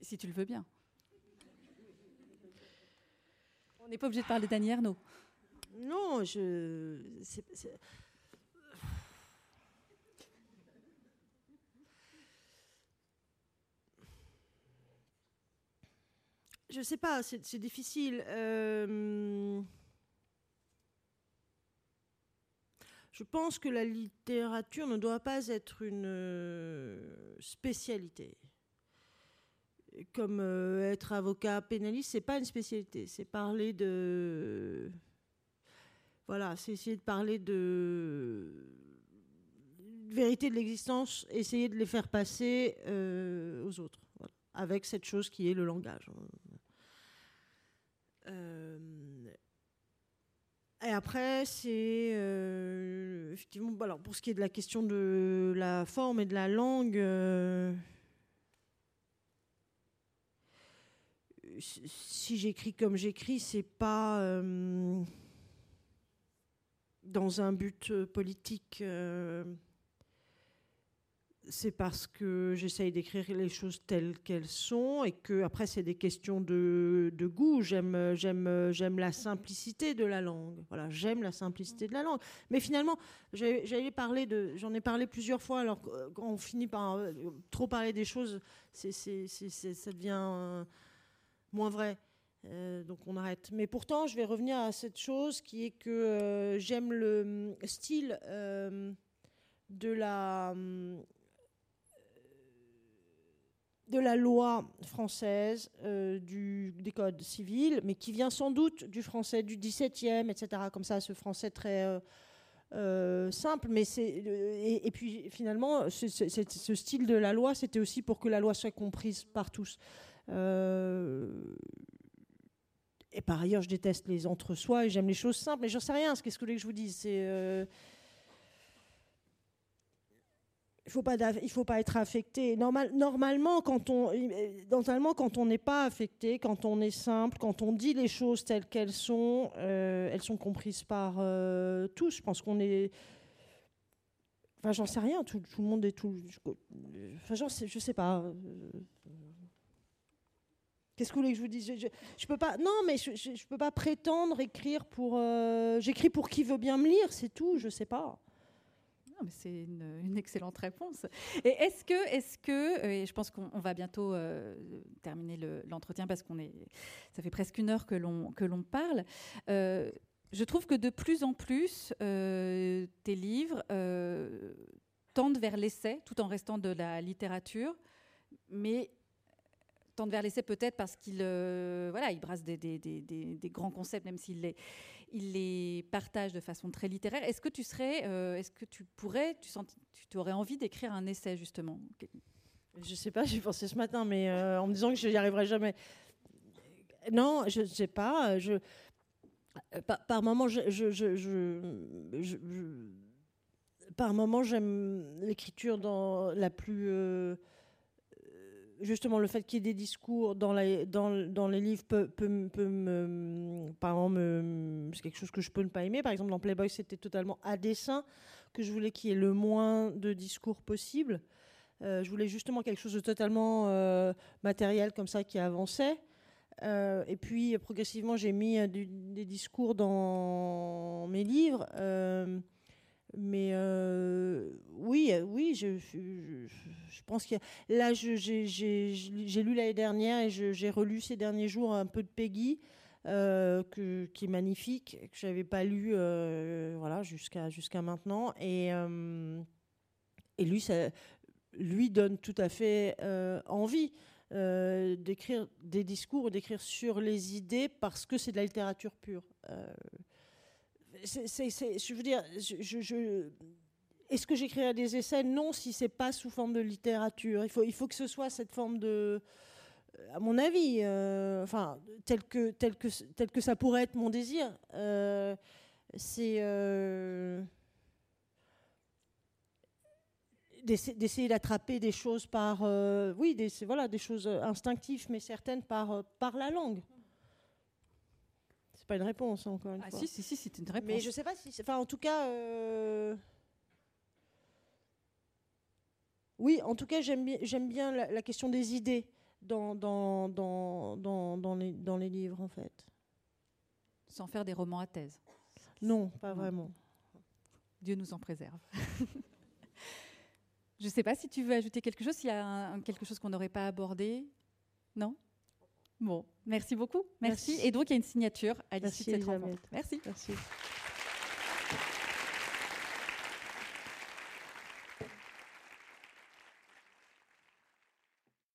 si, tu le veux bien. On n'est pas obligé de parler d'Annie Ernaux. Non, je. Je sais pas, c'est difficile. Euh, je pense que la littérature ne doit pas être une euh, spécialité. Comme euh, être avocat pénaliste, c'est pas une spécialité. C'est parler de, voilà, c'est essayer de parler de vérité de l'existence, essayer de les faire passer aux autres, avec cette chose qui est le langage. Euh, et après, c'est euh, effectivement, alors pour ce qui est de la question de la forme et de la langue, euh, si j'écris comme j'écris, c'est pas dans un but politique c'est parce que j'essaye d'écrire les choses telles qu'elles sont et que après c'est des questions de, goût. J'aime, j'aime, j'aime la simplicité de la langue. Voilà, j'aime la simplicité de la langue. Mais finalement, j'allais parler de, j'en ai parlé plusieurs fois. Alors quand on finit par euh, trop parler des choses, c'est, ça devient euh, moins vrai. Euh, donc on arrête. Mais pourtant, je vais revenir à cette chose qui est que j'aime le style de la de la loi française, euh, du, des codes civils, mais qui vient sans doute du français du 17e, etc. Comme ça, ce français très euh, euh, simple. Mais c'est, et, puis finalement, ce, ce, style de la loi, c'était aussi pour que la loi soit comprise par tous. et par ailleurs, je déteste les entre-soi et j'aime les choses simples. Mais j'en sais rien. Qu'est-ce que voulez que je vous dise C'est il faut pas faut pas être affecté. Normal, normalement, quand on normalement n'est pas affecté, quand on est simple, quand on dit les choses telles qu'elles sont, euh, elles sont comprises par euh, tous. Je pense qu'on est Enfin, j'en sais rien. Tout, le monde est tout. Enfin, genre, je sais pas. Qu'est-ce que vous voulez que je vous dise? Je, je, peux pas. Non, mais je, je, peux pas prétendre écrire pour. Euh, j'écris pour qui veut bien me lire, c'est tout. Je sais pas c'est une, excellente réponse. Et est-ce que, est-ce que, et je pense qu'on va bientôt euh, terminer l'entretien parce qu'on est, ça fait presque une heure que l'on que l'on parle. Euh, je trouve que de plus en plus, euh, tes livres tendent vers l'essai, tout en restant de la littérature, mais tendent vers l'essai peut-être parce qu'il voilà, il brasse des, des, grands concepts, même s'il les, il les partage de façon très littéraire. Est-ce que tu serais, euh, est-ce que tu pourrais, tu, sens, aurais envie d'écrire un essai justement? Je sais pas, j'y pensé ce matin, mais euh, en me disant que je n'y arriverai jamais. Non, je ne sais pas. Je, par, moment, par moment, j'aime l'écriture dans la plus euh, justement le fait qu'il y ait des discours dans, les livres peut, me, par c'est quelque chose que je peux ne pas aimer. Par exemple, dans Playboy, c'était totalement à dessein que je voulais qu'il y ait le moins de discours possible. Euh, je voulais justement quelque chose de totalement euh, matériel comme ça qui avançait. Euh, et puis progressivement, j'ai mis des discours dans mes livres. Mais euh, oui, oui, je, pense que là, j'ai lu l'année dernière et j'ai relu ces derniers jours un peu de Peggy, euh, qui est magnifique, que je n'avais pas lu euh, voilà, jusqu'à jusqu'à maintenant. Et, et lui, ça lui donne tout à fait envie. d'écrire des discours, d'écrire sur les idées parce que c'est de la littérature pure je veux dire, est-ce que j'écrirai des essais? Non, si c'est pas sous forme de littérature. Il faut, il faut que ce soit cette forme de, à mon avis, euh, enfin, tel que, tel, que, tel que ça pourrait être mon désir. Euh, c'est euh, d'essayer d'attraper des choses par, oui, voilà, des choses instinctives, mais certaines par, par la langue pas une réponse, encore une ah, fois. Si, si, si, c'est une réponse. Mais je sais pas si. Enfin, en tout cas. Euh, oui, en tout cas, j'aime bien, j'aime bien la, question des idées dans, dans, dans, dans, dans, les, dans les livres, en fait. Sans faire des romans à thèse Non, pas vraiment. Dieu nous en préserve. je ne sais pas si tu veux ajouter quelque chose, s'il y a quelque chose qu'on n'aurait pas abordé. Non? Bon, merci beaucoup. Merci. Et donc, il y a une signature à l'issue de cette rencontre. Merci. Merci.